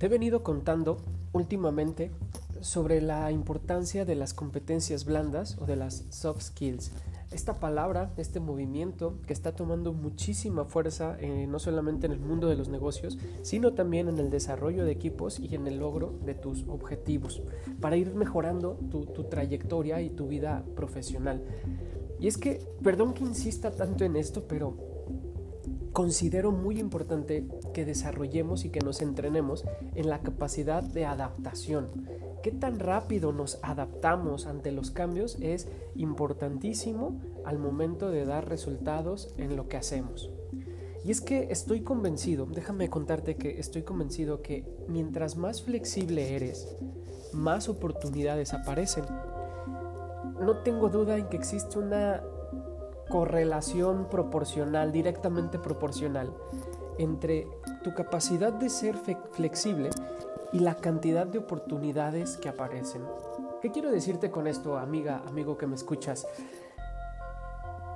Te he venido contando últimamente sobre la importancia de las competencias blandas o de las soft skills. Esta palabra, este movimiento que está tomando muchísima fuerza eh, no solamente en el mundo de los negocios, sino también en el desarrollo de equipos y en el logro de tus objetivos, para ir mejorando tu, tu trayectoria y tu vida profesional. Y es que, perdón que insista tanto en esto, pero considero muy importante que desarrollemos y que nos entrenemos en la capacidad de adaptación. Qué tan rápido nos adaptamos ante los cambios es importantísimo al momento de dar resultados en lo que hacemos. Y es que estoy convencido, déjame contarte que estoy convencido que mientras más flexible eres, más oportunidades aparecen. No tengo duda en que existe una correlación proporcional, directamente proporcional, entre tu capacidad de ser flexible y la cantidad de oportunidades que aparecen. ¿Qué quiero decirte con esto, amiga, amigo que me escuchas?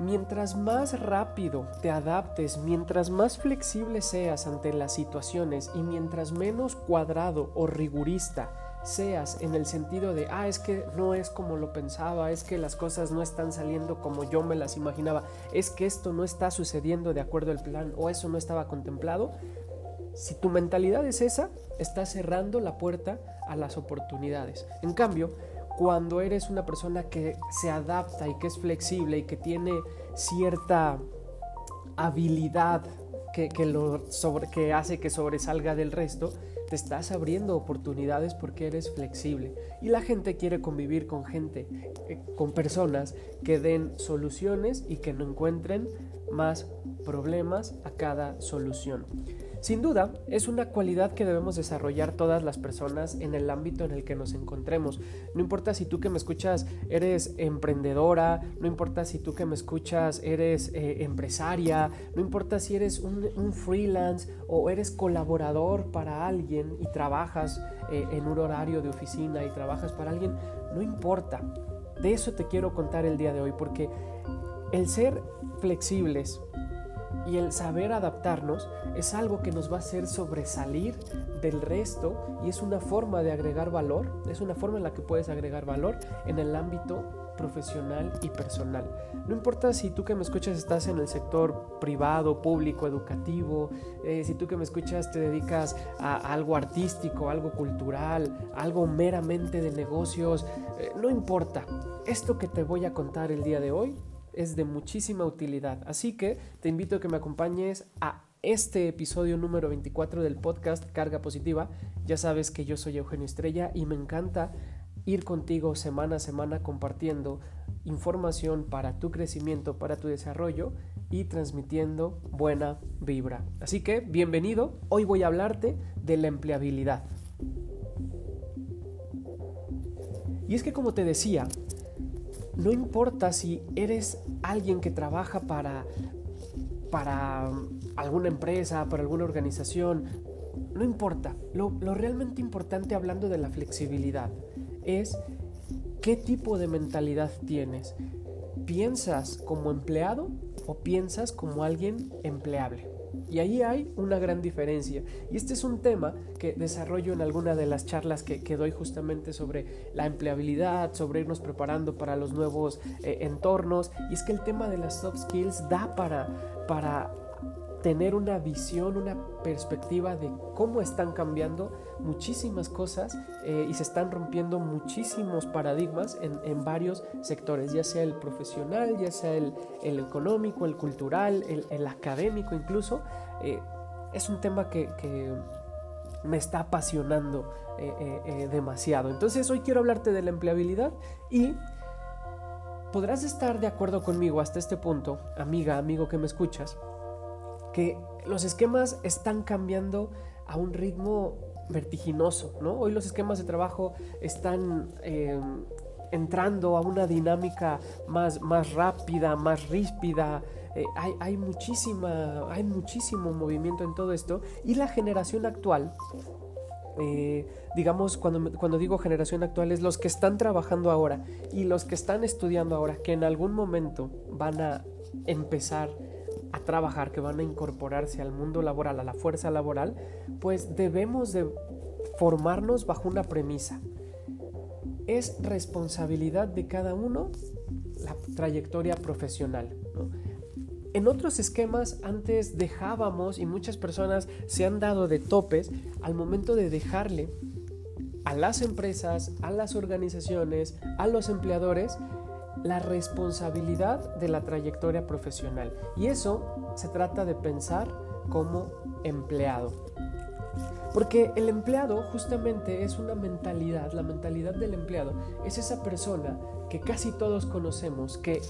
Mientras más rápido te adaptes, mientras más flexible seas ante las situaciones y mientras menos cuadrado o rigurista seas en el sentido de, ah, es que no es como lo pensaba, es que las cosas no están saliendo como yo me las imaginaba, es que esto no está sucediendo de acuerdo al plan o eso no estaba contemplado, si tu mentalidad es esa, estás cerrando la puerta a las oportunidades. En cambio, cuando eres una persona que se adapta y que es flexible y que tiene cierta habilidad que, lo sobre, que hace que sobresalga del resto, te estás abriendo oportunidades porque eres flexible. Y la gente quiere convivir con gente, eh, con personas que den soluciones y que no encuentren más problemas a cada solución. Sin duda, es una cualidad que debemos desarrollar todas las personas en el ámbito en el que nos encontremos. No importa si tú que me escuchas eres emprendedora, no importa si tú que me escuchas eres eh, empresaria, no importa si eres un, freelance o eres colaborador para alguien y trabajas eh, en un horario de oficina y trabajas para alguien, no importa. De eso te quiero contar el día de hoy porque el ser flexibles y el saber adaptarnos es algo que nos va a hacer sobresalir del resto y es una forma de agregar valor, es una forma en la que puedes agregar valor en el ámbito profesional y personal. No importa si tú que me escuchas estás en el sector privado, público, educativo, eh, si tú que me escuchas te dedicas a, algo artístico, algo cultural, algo meramente de negocios, eh, no importa. Esto que te voy a contar el día de hoy es de muchísima utilidad. Así que te invito a que me acompañes a este episodio número 24 del podcast Carga Positiva. Ya sabes que yo soy Eugenio Estrella y me encanta ir contigo semana a semana compartiendo información para tu crecimiento, para tu desarrollo y transmitiendo buena vibra. Así que bienvenido, hoy voy a hablarte de la empleabilidad. Y es que como te decía, no importa si eres alguien que trabaja para, para alguna empresa, para alguna organización, no importa. Lo, lo realmente importante hablando de la flexibilidad es qué tipo de mentalidad tienes. ¿Piensas como empleado o piensas como alguien empleable? Y ahí hay una gran diferencia. Y este es un tema que desarrollo en alguna de las charlas que, doy justamente sobre la empleabilidad, sobre irnos preparando para los nuevos eh, entornos. Y es que el tema de las soft skills da para, para tener una visión, una perspectiva de cómo están cambiando muchísimas cosas eh, y se están rompiendo muchísimos paradigmas en, varios sectores, ya sea el profesional, ya sea el, económico, el cultural, el, académico incluso. Eh, es un tema que, me está apasionando eh, demasiado. Entonces hoy quiero hablarte de la empleabilidad y podrás estar de acuerdo conmigo hasta este punto, amiga, amigo que me escuchas, que los esquemas están cambiando a un ritmo vertiginoso, ¿no? Hoy los esquemas de trabajo están eh, entrando a una dinámica más, más rápida, más ríspida. Eh, hay, hay, muchísima, hay muchísimo movimiento en todo esto y la generación actual, eh, digamos, cuando, cuando digo generación actual, es los que están trabajando ahora y los que están estudiando ahora, que en algún momento van a empezar a trabajar, que van a incorporarse al mundo laboral, a la fuerza laboral, pues debemos de formarnos bajo una premisa. Es responsabilidad de cada uno la trayectoria profesional. En otros esquemas antes dejábamos y muchas personas se han dado de topes al momento de dejarle a las empresas, a las organizaciones, a los empleadores la responsabilidad de la trayectoria profesional. Y eso se trata de pensar como empleado. Porque el empleado justamente es una mentalidad, la mentalidad del empleado es esa persona que casi todos conocemos, que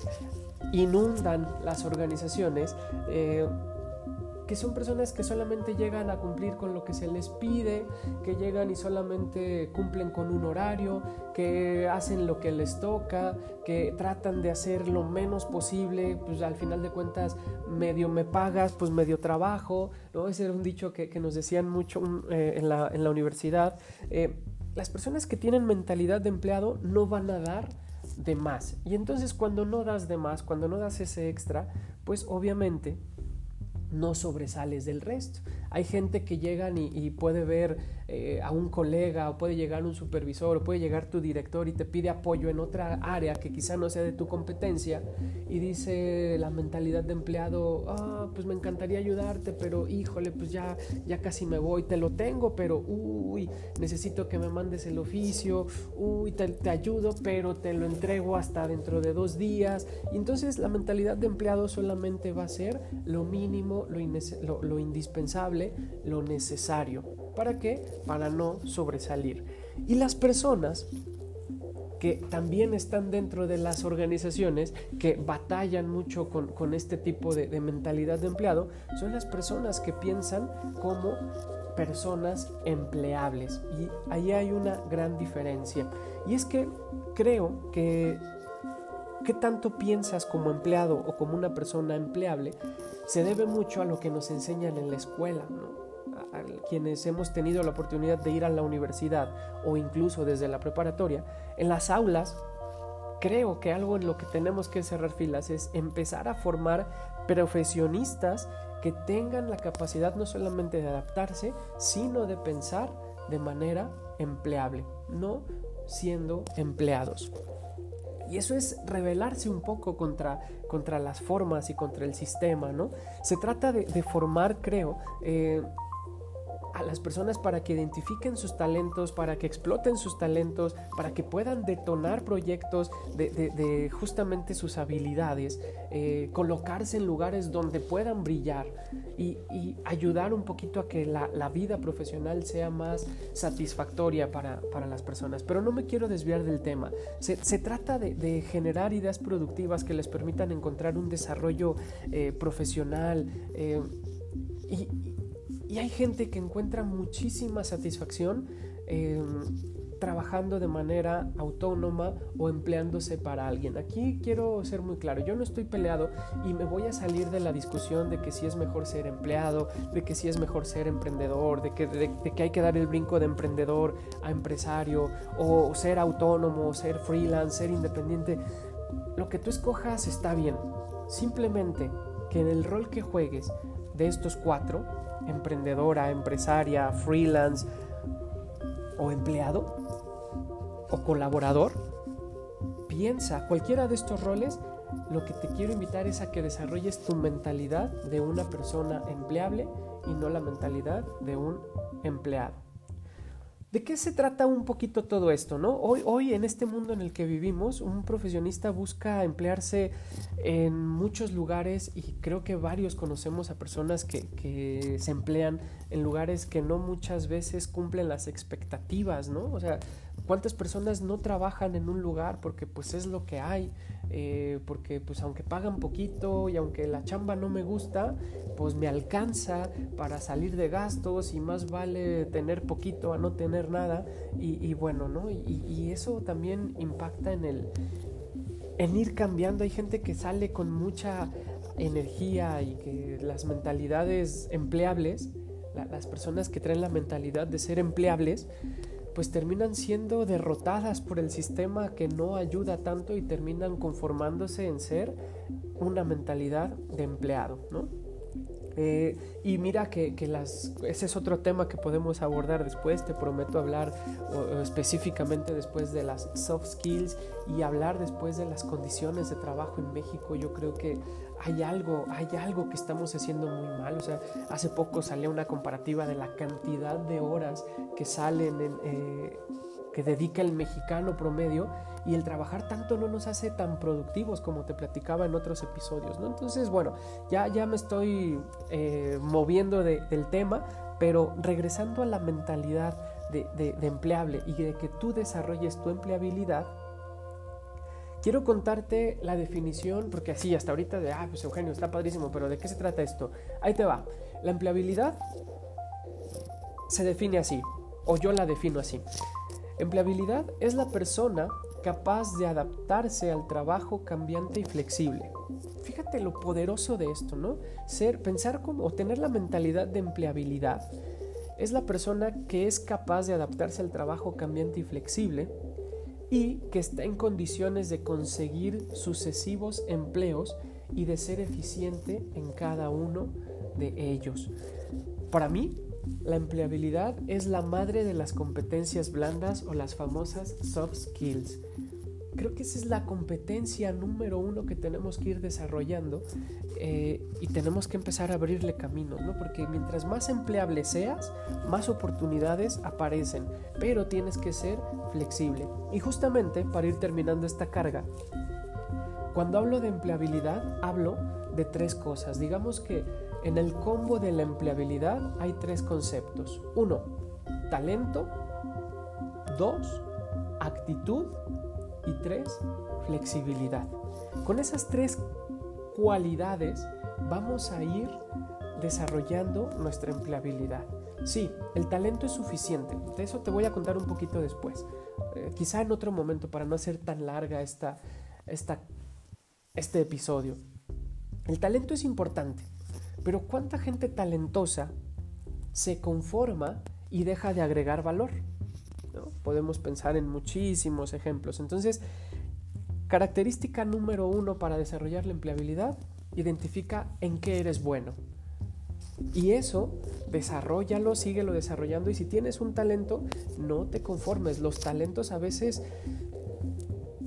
inundan las organizaciones. Eh, que son personas que solamente llegan a cumplir con lo que se les pide, que llegan y solamente cumplen con un horario, que hacen lo que les toca, que tratan de hacer lo menos posible, pues al final de cuentas medio me pagas, pues medio trabajo, ¿no? Ese era un dicho que, nos decían mucho eh, en, la, universidad. Eh, las personas que tienen mentalidad de empleado no van a dar de más. Y entonces cuando no das de más, cuando no das ese extra, pues obviamente no sobresales del resto. Hay gente que llegan y, puede ver eh, a un colega o puede llegar un supervisor o puede llegar tu director y te pide apoyo en otra área que quizá no sea de tu competencia y dice la mentalidad de empleado, ah, pues me encantaría ayudarte, pero híjole, pues ya, ya casi me voy, te lo tengo, pero uy, necesito que me mandes el oficio, uy, te, ayudo, pero te lo entrego hasta dentro de dos días. Y entonces la mentalidad de empleado solamente va a ser lo mínimo lo, indispensable, lo necesario. ¿Para qué? Para no sobresalir. Y las personas que también están dentro de las organizaciones que batallan mucho con, este tipo de, de, mentalidad de empleado son las personas que piensan como personas empleables. Y ahí hay una gran diferencia. Y es que creo que qué tanto piensas como empleado o como una persona empleable se debe mucho a lo que nos enseñan en la escuela, a, quienes hemos tenido la oportunidad de ir a la universidad o incluso desde la preparatoria, en las aulas, creo que algo en lo que tenemos que cerrar filas es empezar a formar profesionistas que tengan la capacidad no solamente de adaptarse, sino de pensar de manera empleable, no siendo empleados. Y eso es rebelarse un poco contra, contra las formas y contra el sistema, ¿no? Se trata de, formar, creo, eh, a las personas para que identifiquen sus talentos, para que exploten sus talentos, para que puedan detonar proyectos de, justamente sus habilidades, eh, colocarse en lugares donde puedan brillar y, ayudar un poquito a que la, vida profesional sea más satisfactoria para, las personas. Pero no me quiero desviar del tema. Se, trata de, generar ideas productivas que les permitan encontrar un desarrollo eh, profesional eh, y, y hay gente que encuentra muchísima satisfacción em, trabajando de manera autónoma o empleándose para alguien. Aquí quiero ser muy claro, yo no estoy peleado y me voy a salir de la discusión de que si es mejor ser empleado, de que si es mejor ser emprendedor, de que, de que hay que dar el brinco de emprendedor a empresario o ser autónomo, ser freelance, ser independiente. Lo que tú escojas está bien. Simplemente que en el rol que juegues de estos cuatro, emprendedora, empresaria, freelance o empleado o colaborador, piensa cualquiera de estos roles, lo que te quiero invitar es a que desarrolles tu mentalidad de una persona empleable y no la mentalidad de un empleado. ¿De qué se trata un poquito todo esto? ¿no? Hoy, hoy en este mundo en el que vivimos, un profesionista busca emplearse en muchos lugares y creo que varios conocemos a personas que, que, se emplean en lugares que no muchas veces cumplen las expectativas, ¿no? O sea, ¿cuántas personas no trabajan en un lugar porque pues es lo que hay? Eh, porque pues aunque pagan poquito y aunque la chamba no me gusta, pues me alcanza para salir de gastos y más vale tener poquito a no tener nada y, bueno, ¿no? Y, eso también impacta en el en ir cambiando. Hay gente que sale con mucha energía y que las mentalidades empleables, las personas que traen la mentalidad de ser empleables, pues terminan siendo derrotadas por el sistema que no ayuda tanto y terminan conformándose en ser una mentalidad de empleado, ¿no? Eh, y mira que, las, ese es otro tema que podemos abordar después, te prometo hablar específicamente después de las soft skills y hablar después de las condiciones de trabajo en México. Yo creo que hay algo, hay algo que estamos haciendo muy mal. O sea, hace poco salió una comparativa de la cantidad de horas que salen en, eh, que dedica el mexicano promedio y el trabajar tanto no nos hace tan productivos como te platicaba en otros episodios, ¿no? Entonces, bueno, ya, ya me estoy eh, moviendo del tema, pero regresando a la mentalidad de, empleable y de que tú desarrolles tu empleabilidad, quiero contarte la definición, porque así hasta ahorita de, ah, pues Eugenio, está padrísimo, pero ¿de qué se trata esto? Ahí te va. La empleabilidad se define así, o yo la defino así. Empleabilidad es la persona capaz de adaptarse al trabajo cambiante y flexible. Fíjate lo poderoso de esto, ¿no? Ser, pensar como, o tener la mentalidad de empleabilidad es la persona que es capaz de adaptarse al trabajo cambiante y flexible y que está en condiciones de conseguir sucesivos empleos y de ser eficiente en cada uno de ellos. Para mí, la empleabilidad es la madre de las competencias blandas o las famosas soft skills. Creo que esa es la competencia número uno que tenemos que ir desarrollando eh, y tenemos que empezar a abrirle caminos, ¿no? Porque mientras más empleable seas, más oportunidades aparecen, pero tienes que ser flexible. Y justamente para ir terminando esta carga, cuando hablo de empleabilidad, hablo de tres cosas. Digamos que en el combo de la empleabilidad hay tres conceptos. Uno, talento. Dos, actitud. Y tres, flexibilidad. Con esas tres cualidades vamos a ir desarrollando nuestra empleabilidad. Sí, el talento es suficiente. De eso te voy a contar un poquito después. Eh, quizá en otro momento para no hacer tan larga esta, esta, este episodio. El talento es importante. Pero ¿cuánta gente talentosa se conforma y deja de agregar valor? Podemos pensar en muchísimos ejemplos. Entonces, característica número uno para desarrollar la empleabilidad, identifica en qué eres bueno. Y eso, desarrollalo, síguelo desarrollando. Y si tienes un talento, no te conformes. Los talentos a veces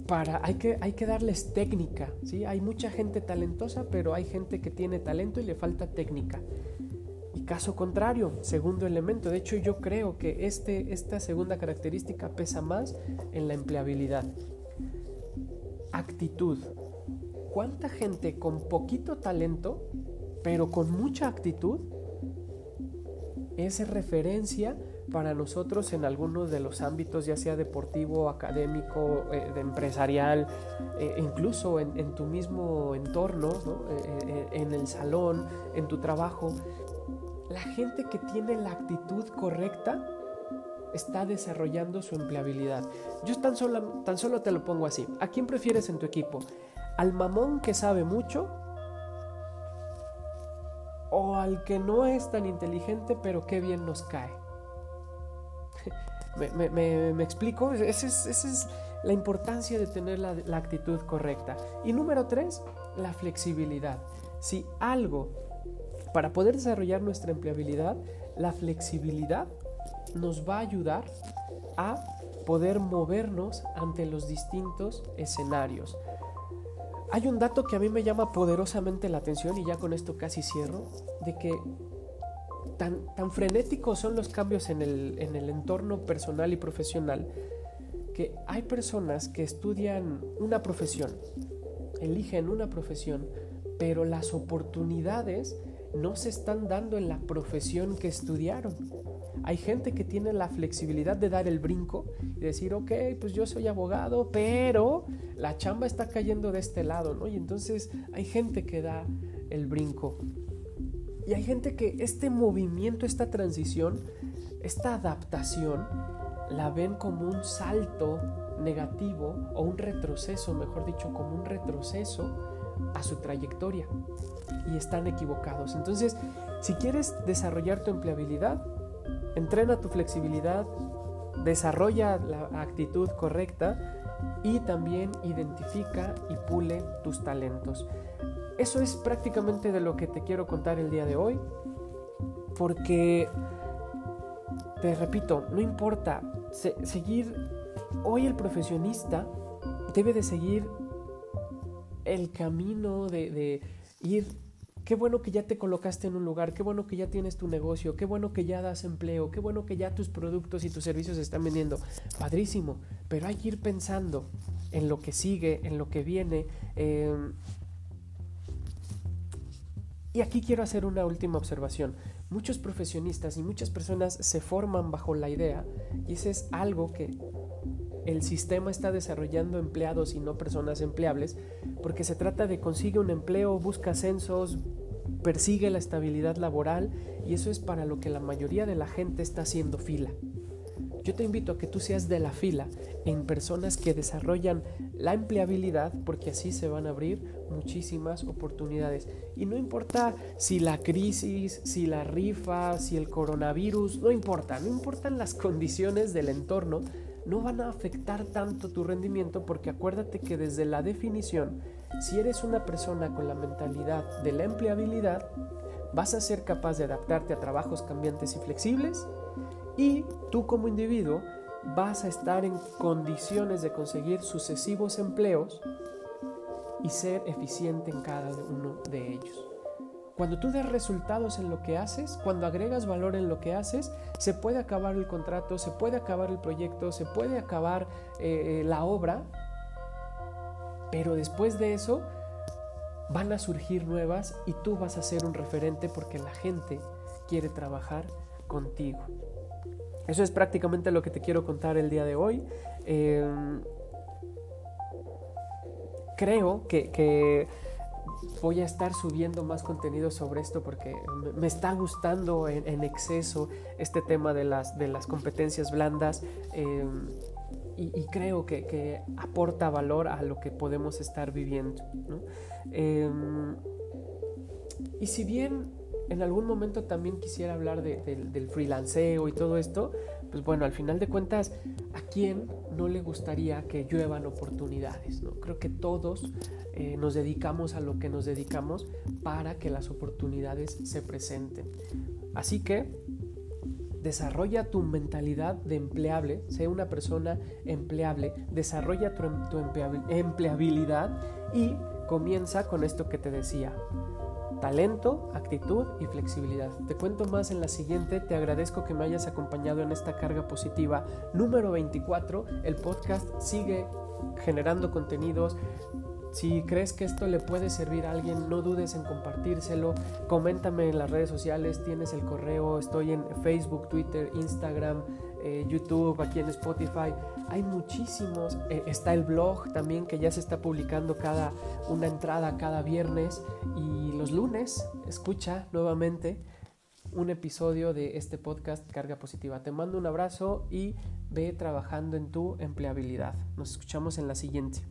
para, hay, que, hay que darles técnica, ¿sí? Hay mucha gente talentosa, pero hay gente que tiene talento y le falta técnica. Caso contrario, segundo elemento, de hecho yo creo que este, esta segunda característica pesa más en la empleabilidad. Actitud. ¿Cuánta gente con poquito talento, pero con mucha actitud, es referencia para nosotros en algunos de los ámbitos, ya sea deportivo, académico, eh, empresarial, eh, incluso en, tu mismo entorno, eh, en el salón, en tu trabajo, la gente que tiene la actitud correcta está desarrollando su empleabilidad. Yo tan solo, tan solo te lo pongo así. ¿A quién prefieres en tu equipo? ¿Al mamón que sabe mucho? ¿O al que no es tan inteligente pero qué bien nos cae? ¿Me, explico? Esa es, la importancia de tener la, la actitud correcta. Y número tres, la flexibilidad. Si algo, para poder desarrollar nuestra empleabilidad, la flexibilidad nos va a ayudar a poder movernos ante los distintos escenarios. Hay un dato que a mí me llama poderosamente la atención y ya con esto casi cierro, de que tan, frenéticos son los cambios en el, en el entorno personal y profesional que hay personas que estudian una profesión, eligen una profesión, pero las oportunidades no se están dando en la profesión que estudiaron. Hay gente que tiene la flexibilidad de dar el brinco y decir, ok, pues yo soy abogado, pero la chamba está cayendo de este lado, ¿no? Y entonces hay gente que da el brinco. Y hay gente que este movimiento, esta transición, esta adaptación, la ven como un salto negativo o un retroceso, mejor dicho, como un retroceso a su trayectoria. Y están equivocados. Entonces, si quieres desarrollar tu empleabilidad, entrena tu flexibilidad, desarrolla la actitud correcta y también identifica y pule tus talentos. eso es prácticamente de lo que te quiero contar el día de hoy, porque, te repito, no importa, seguir, hoy el profesionista debe de seguir el camino de, ir Qué bueno que ya te colocaste en un lugar, qué bueno que ya tienes tu negocio, qué bueno que ya das empleo, qué bueno que ya tus productos y tus servicios se están vendiendo. Padrísimo, pero hay que ir pensando en lo que sigue, en lo que viene. Em, y aquí quiero hacer una última observación. Muchos profesionistas y muchas personas se forman bajo la idea, y ese es algo que el sistema está desarrollando empleados y no personas empleables, porque se trata de consigue un empleo, busca ascensos, persigue la estabilidad laboral y eso es para lo que la mayoría de la gente está haciendo fila. Yo te invito a que tú seas de la fila en personas que desarrollan la empleabilidad porque así se van a abrir muchísimas oportunidades. Y no importa si la crisis, si la rifa, si el coronavirus, no importa, no importan las condiciones del entorno, no van a afectar tanto tu rendimiento porque acuérdate que desde la definición, si eres una persona con la mentalidad de la empleabilidad, vas a ser capaz de adaptarte a trabajos cambiantes y flexibles y tú como individuo vas a estar en condiciones de conseguir sucesivos empleos y ser eficiente en cada uno de ellos. Cuando tú das resultados en lo que haces, cuando agregas valor en lo que haces, se puede acabar el contrato, se puede acabar el proyecto, se puede acabar eh, la obra, pero después de eso van a surgir nuevas y tú vas a ser un referente porque la gente quiere trabajar contigo. Eso es prácticamente lo que te quiero contar el día de hoy. Em, creo que voy a estar subiendo más contenido sobre esto porque me está gustando en, exceso este tema de las, de las competencias blandas em, y, creo que, aporta valor a lo que podemos estar viviendo. Em, y si bien en algún momento también quisiera hablar del freelanceo y todo esto, pues bueno, al final de cuentas, ¿a quién no le gustaría que lluevan oportunidades? ¿no? Creo que todos eh, nos dedicamos a lo que nos dedicamos para que las oportunidades se presenten. Así que desarrolla tu mentalidad de empleable, sea una persona empleable, desarrolla tu, tu empleabilidad y comienza con esto que te decía talento, actitud y flexibilidad. Te cuento más en la siguiente, te agradezco que me hayas acompañado en esta carga positiva número 24. El podcast sigue generando contenidos. Si crees que esto le puede servir a alguien, no dudes en compartírselo. Coméntame en las redes sociales, tienes el correo, estoy en Facebook, Twitter, Instagram, eh, YouTube, aquí en Spotify. Hay muchísimos. Eh, está el blog también que ya se está publicando cada una entrada cada viernes y los lunes escucha nuevamente un episodio de este podcast Carga Positiva. Te mando un abrazo y ve trabajando en tu empleabilidad. Nos escuchamos en la siguiente.